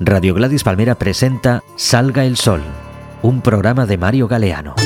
Radio Gladys Palmera presenta Salga el Sol, un programa de Mario Galeano.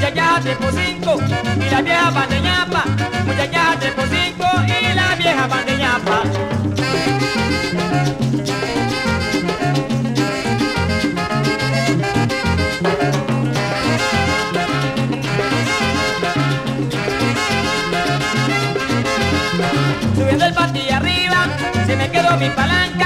muchacha de por cinco y la vieja bandeñapa, muchacha de por cinco y la vieja bandeñapa. Subiendo el patio arriba, se me quedó mi palanca.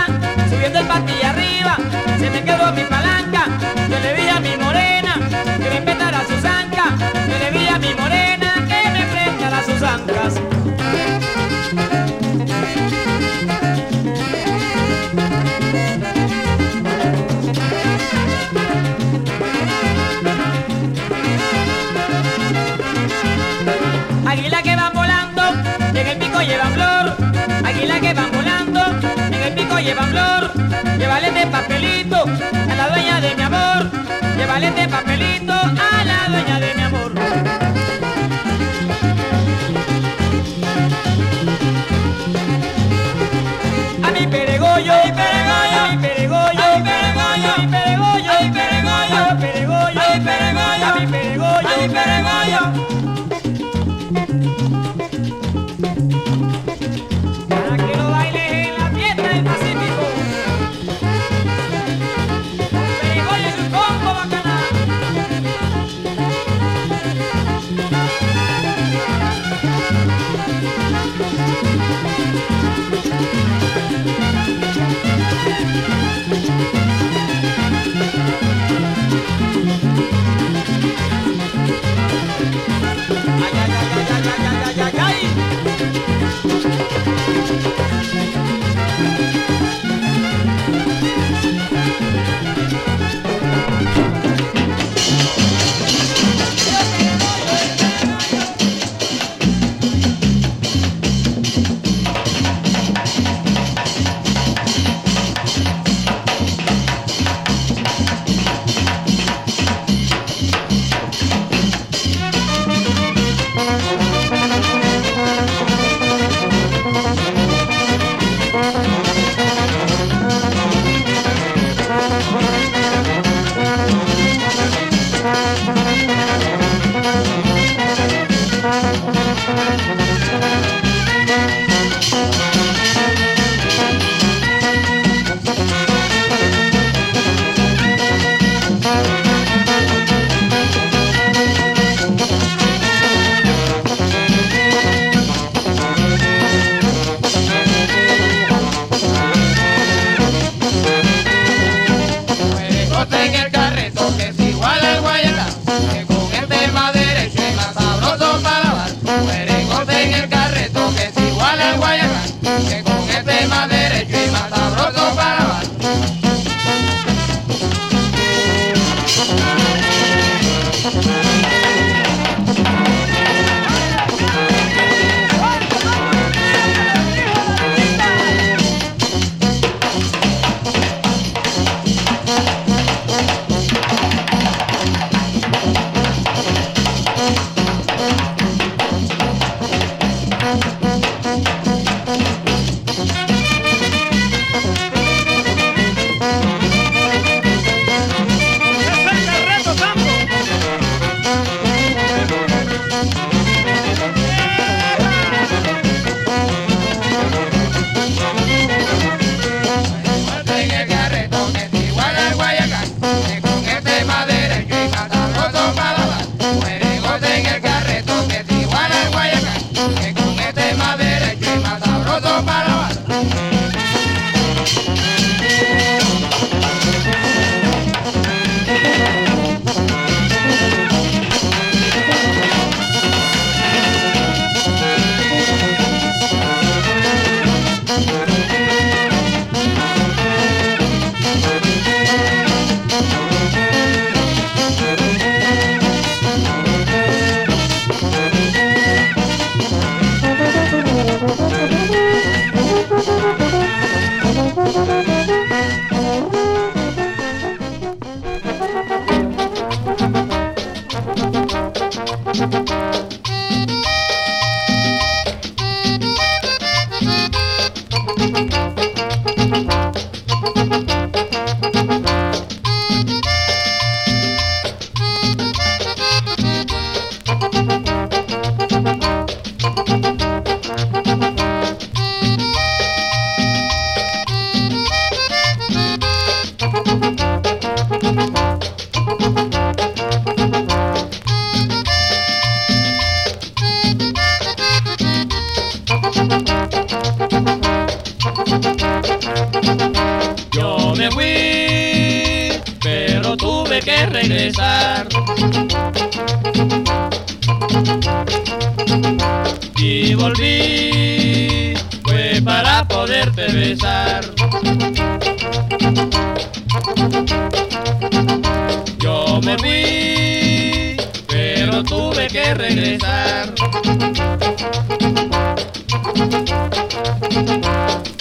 nothing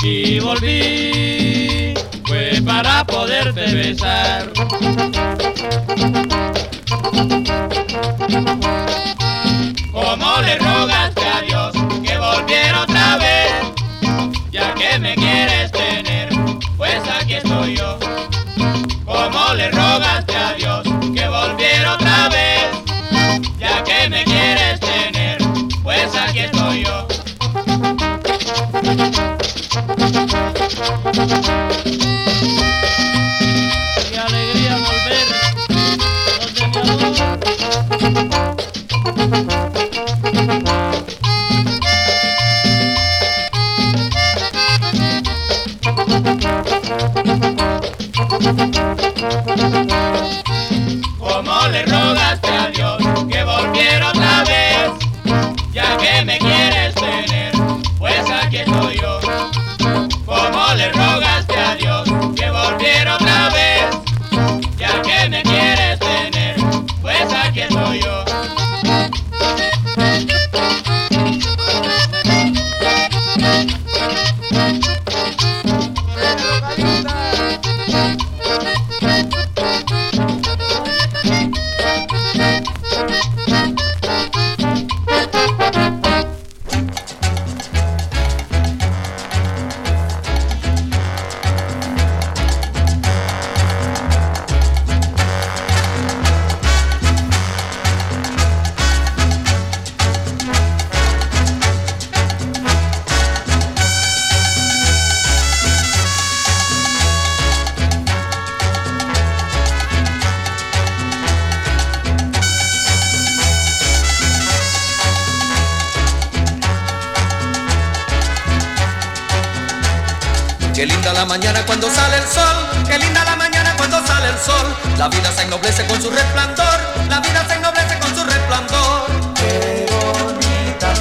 Y volví, fue para poderte besar. Como le rogaste mañana cuando sale el sol, qué linda la mañana cuando sale el sol. La vida se ennoblece con su resplandor, la vida se ennoblece con su resplandor. Qué bonita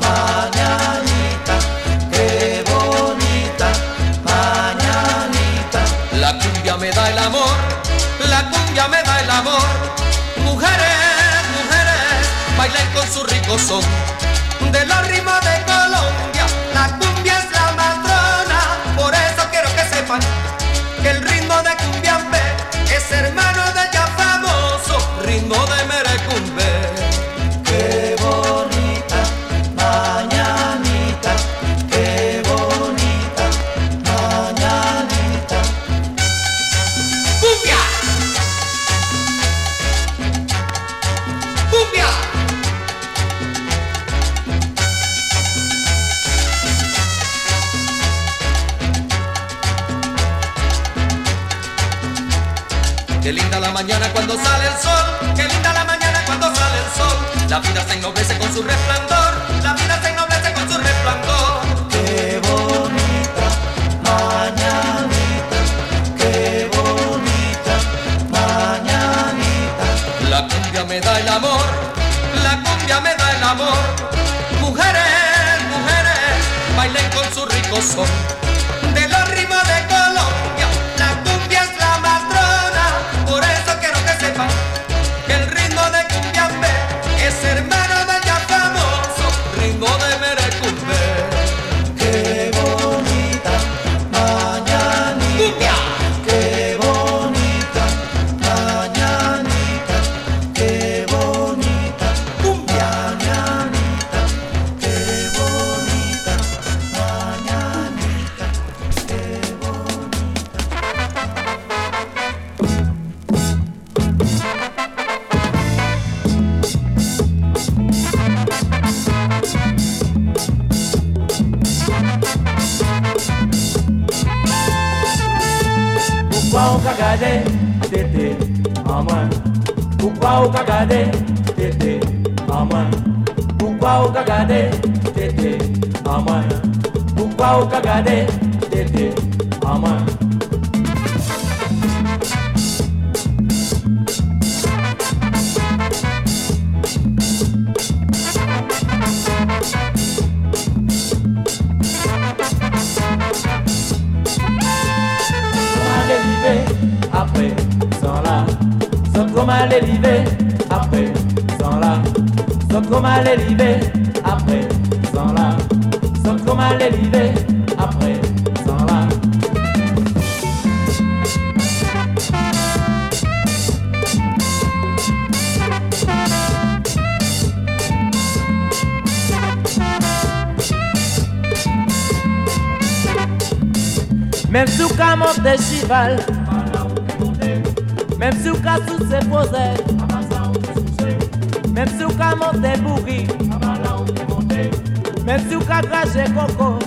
mañanita, qué bonita mañanita. La cumbia me da el amor, la cumbia me da el amor. Mujeres, mujeres, bailen con su rico son. Que Qué linda la mañana cuando sale el sol, qué linda la mañana cuando sale el sol. La vida se ennoblece con su resplandor, la vida se ennoblece con su resplandor. Qué bonita mañanita, qué bonita mañanita. La cumbia me da el amor, la cumbia me da el amor. Mujeres, mujeres, bailen con su rico son. pourquoi au cagade, tété. Pourquoi au cagade, tété, à moi. Après, sans la, sans trop mal élevé. Somme comme à l'idée, après, sans là. Somme comme à l'idée, après, sans là. Même sous qu'à monter chival, même sous qu'à sous se poser. Même si vous montez bourri, même si vous cadragez coco,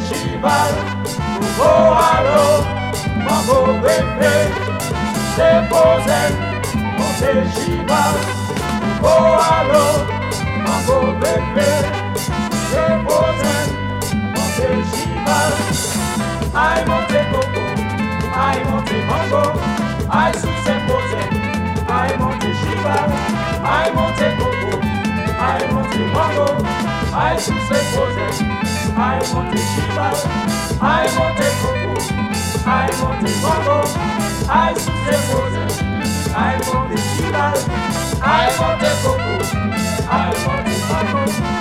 festival. Oh, Nouveau halo, mambo bébé C'est posé, mon festival. Oh, Nouveau halo, mambo bébé C'est posé, mon festival. Aïe monter coco, aïe monter mango Aïe sous c'est posé, ay Monte chival Aïe monter coco. I want a mango, I want say poison. I want a shiba, I want a cocoa. I want a mango, I want say poison. I want a shiba, I want a cocoa. I want a mango.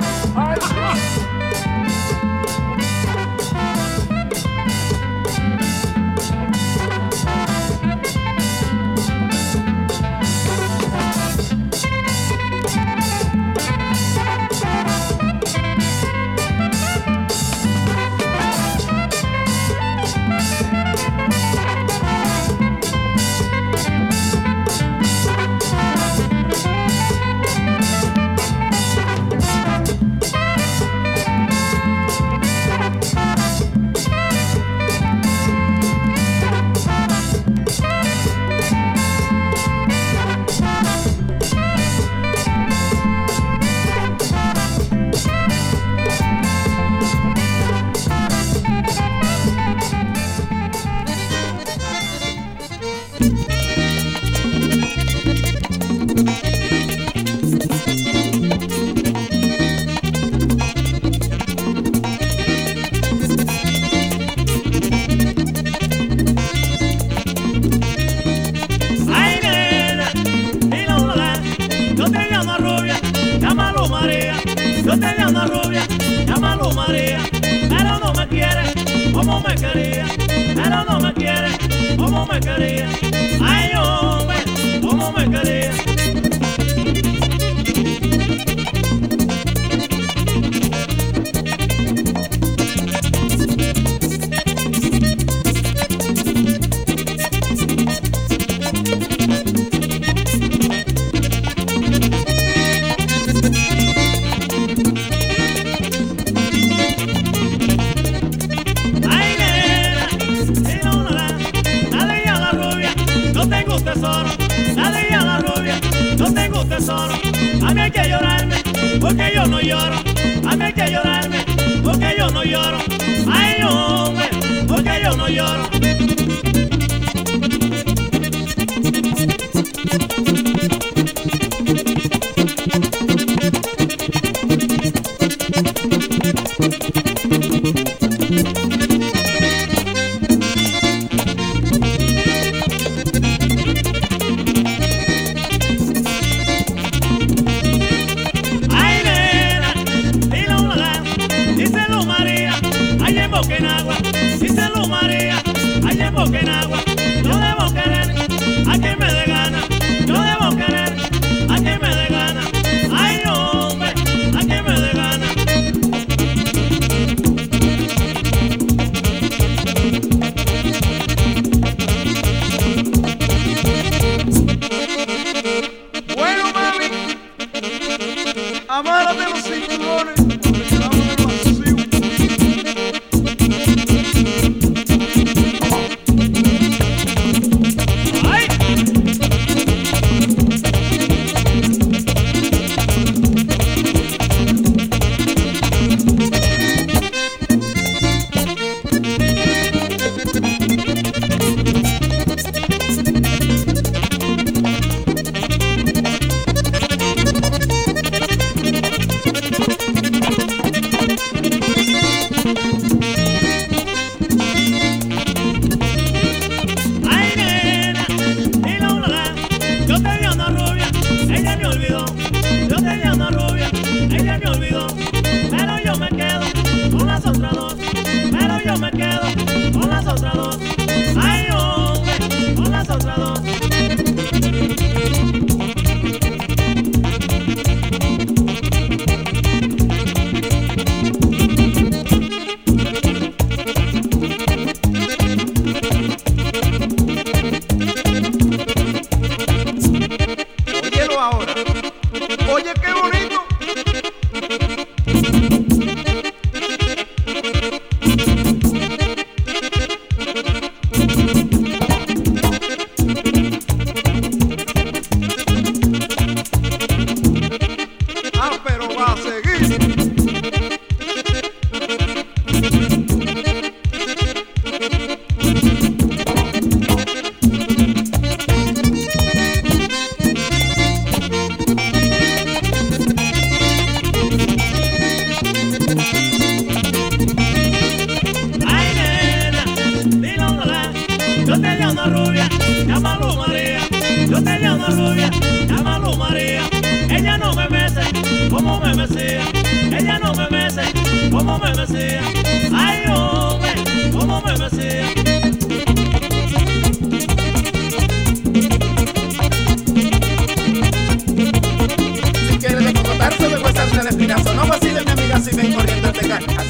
olvidó.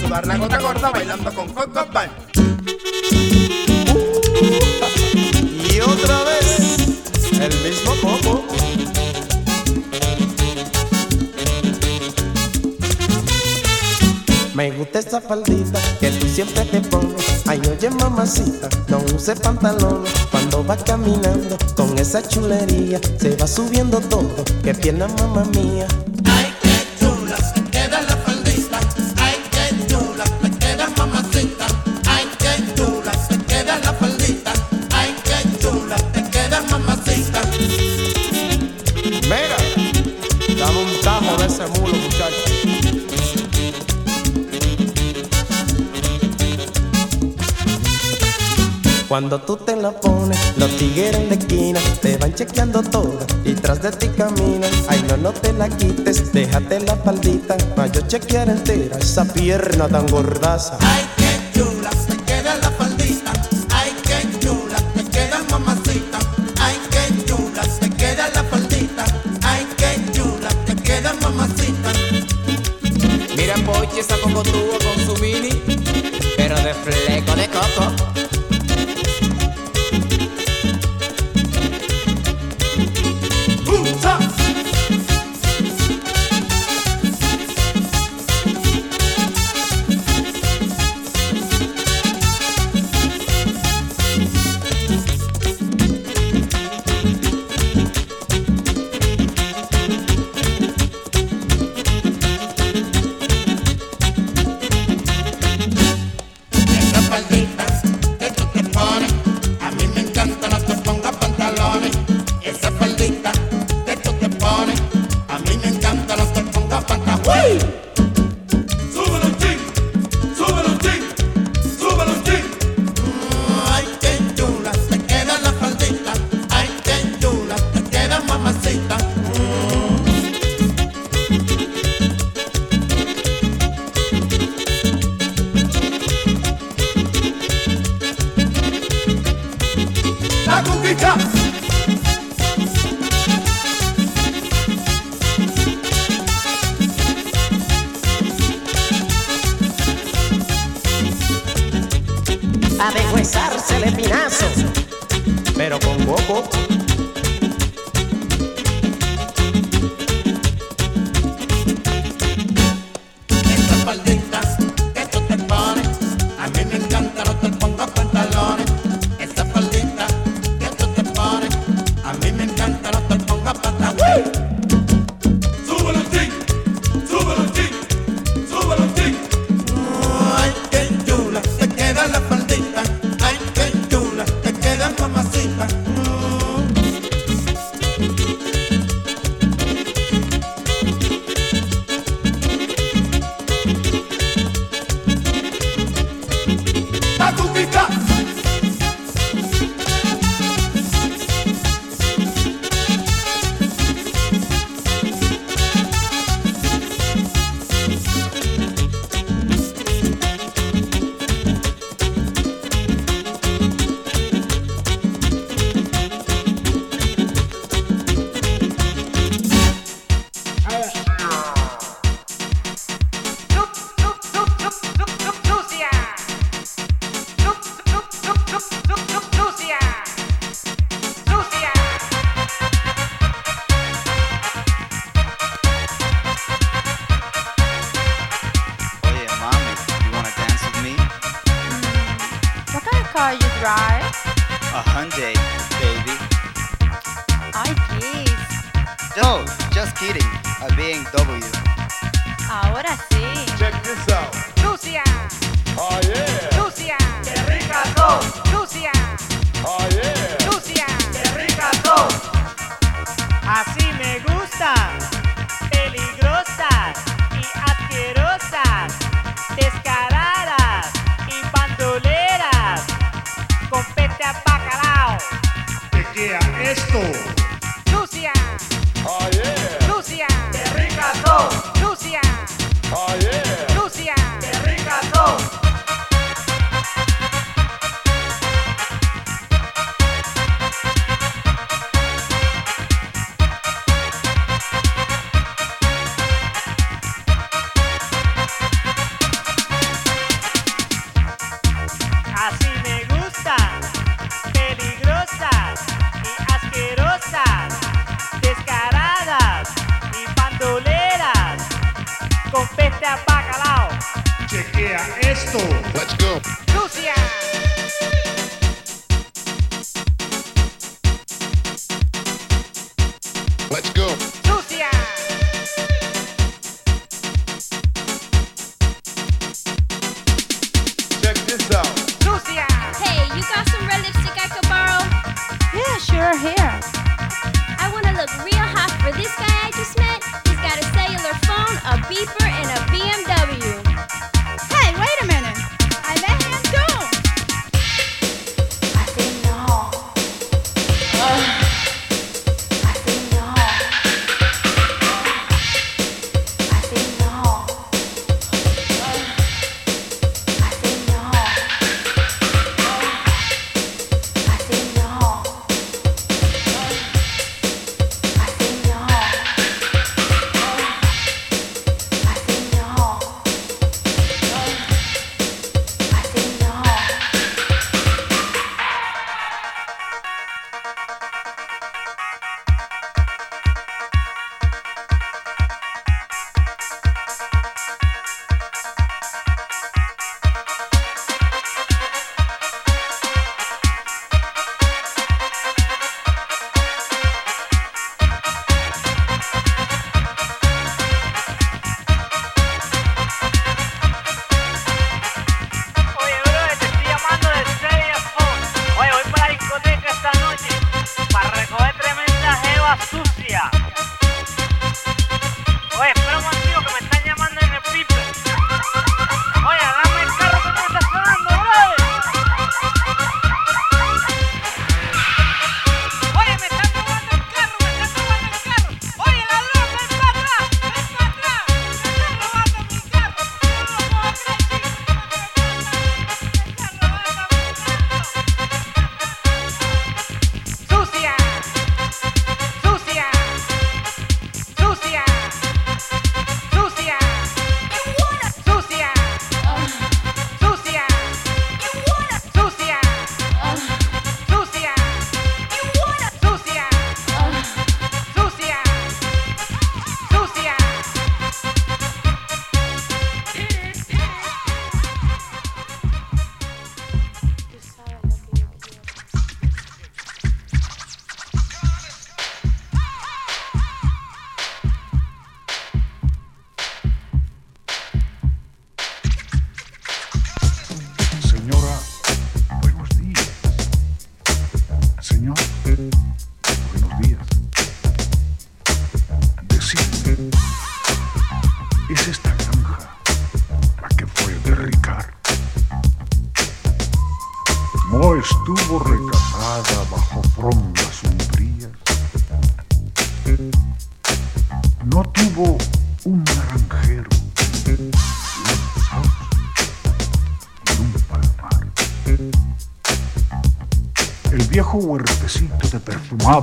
sudar la gota gorda bailando con Coco Bang. Y otra vez, el mismo combo. Me gusta esa faldita que tú siempre te pones. Ay, oye, mamacita, no use pantalones cuando va caminando. Con esa chulería se va subiendo todo. Que pierna, mamá mía. Cuando tú te la pones, los tigres en la esquina te van chequeando toda y tras de ti caminan. Ay, no, no te la quites, déjate la faldita, para yo chequear entera esa pierna tan gordaza.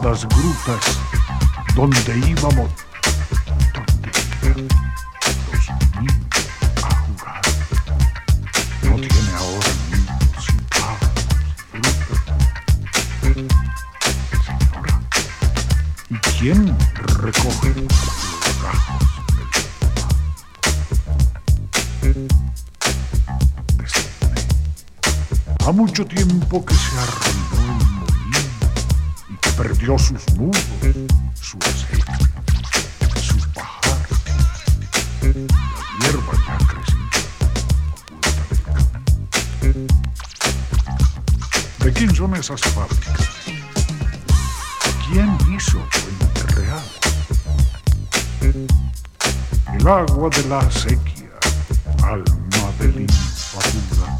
Perfumadas grutas donde íbamos, donde los niños a jugar. No tiene ahora niños pájaros, frutas. Señora, ¿y quién recoge los gajos Decime, Ha mucho tiempo que se arruinó perdió sus nudos, su aceite, sus pajares. La hierba ya ha crecido del camino. ¿De quién son esas fábricas? ¿Quién hizo Puente Real? El agua de la acequia, alma de limpa pura,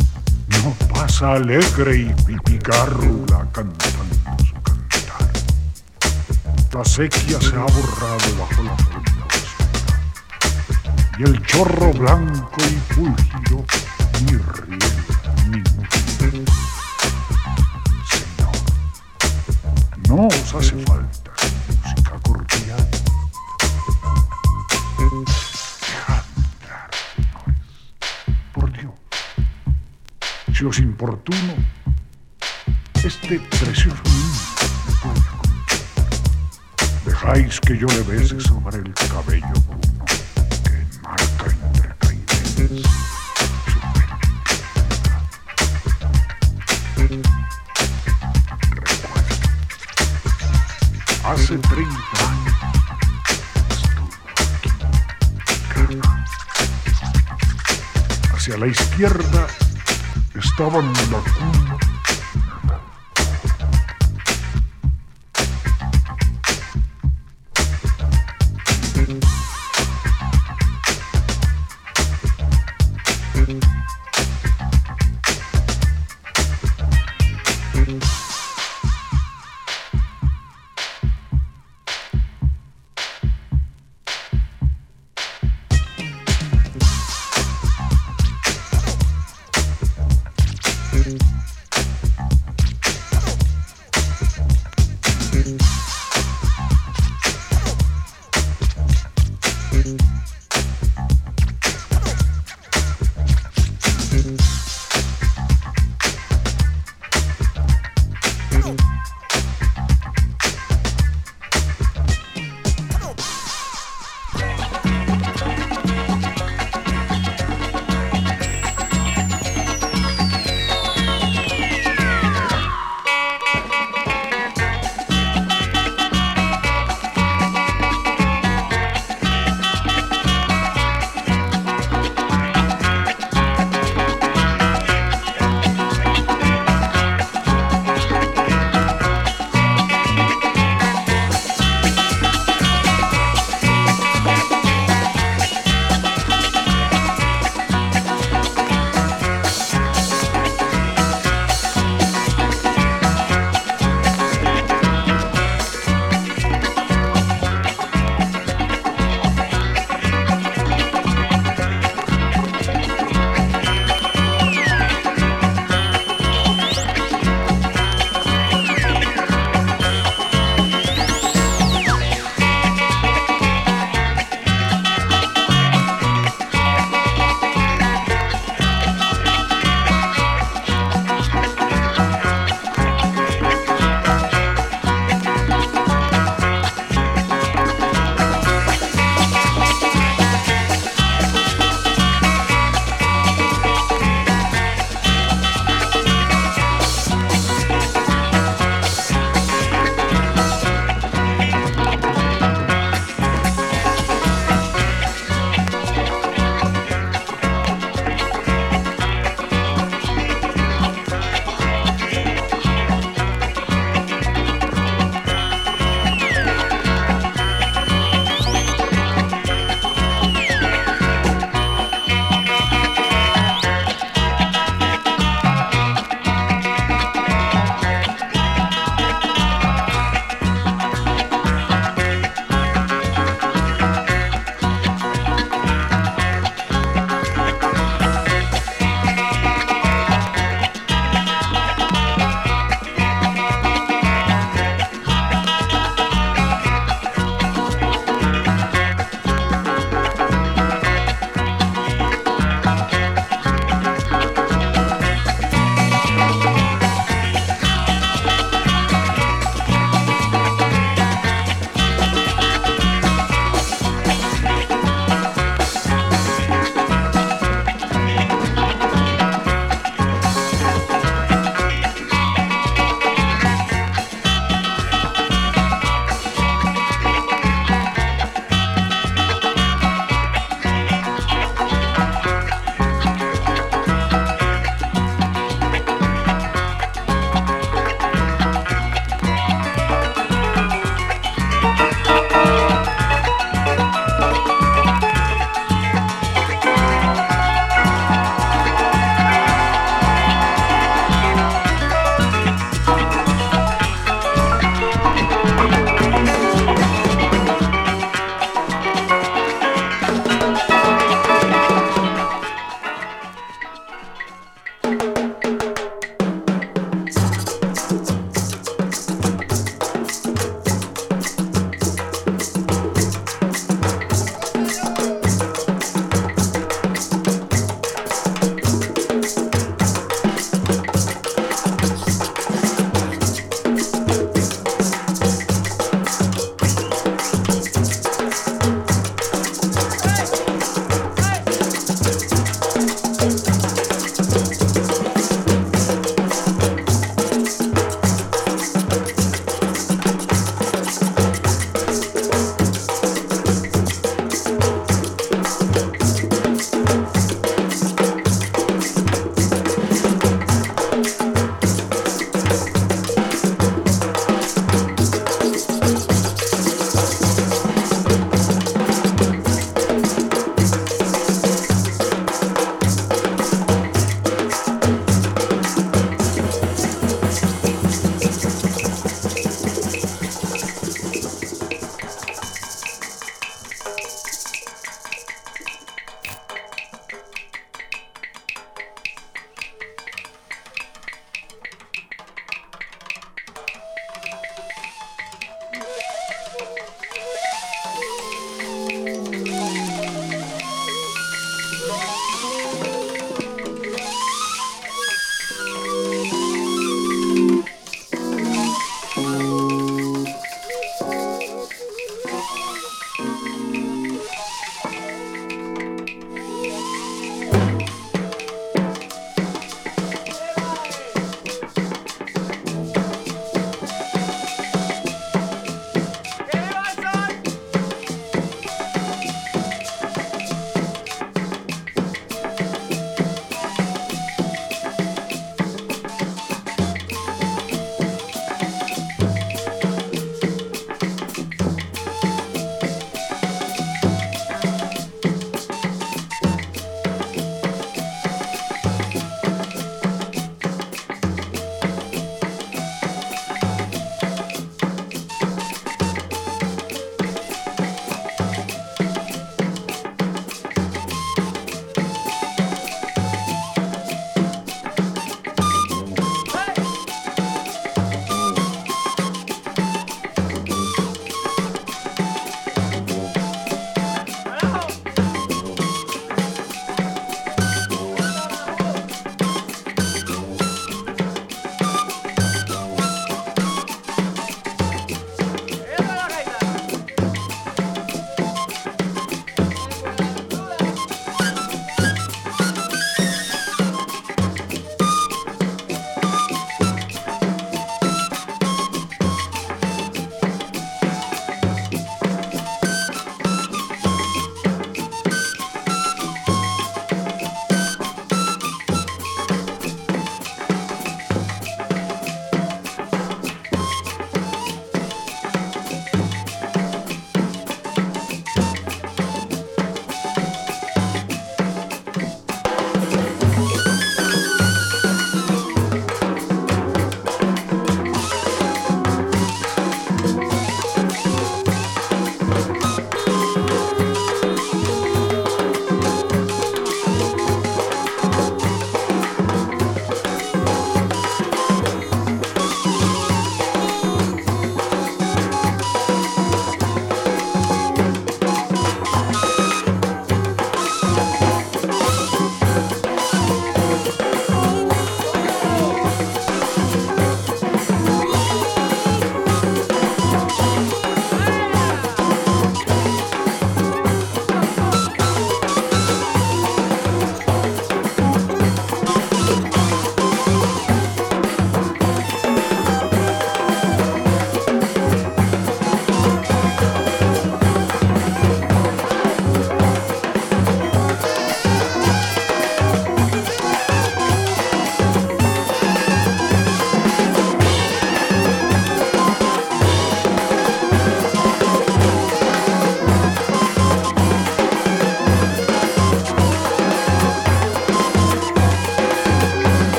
no pasa alegre y pipigárrula cantando. La sequía se ha borrado bajo la oscura, y el chorro blanco y fúlgido ni riega ni murmura. Señor, no os hace falta música cordial. Por Dios, si os importuno, este precioso Dejáis que yo le bese sobre el cabello que enmarca entre caidenes su Recuerda, hace 30 años estuvo aquí. Hacia la izquierda estaban la cuna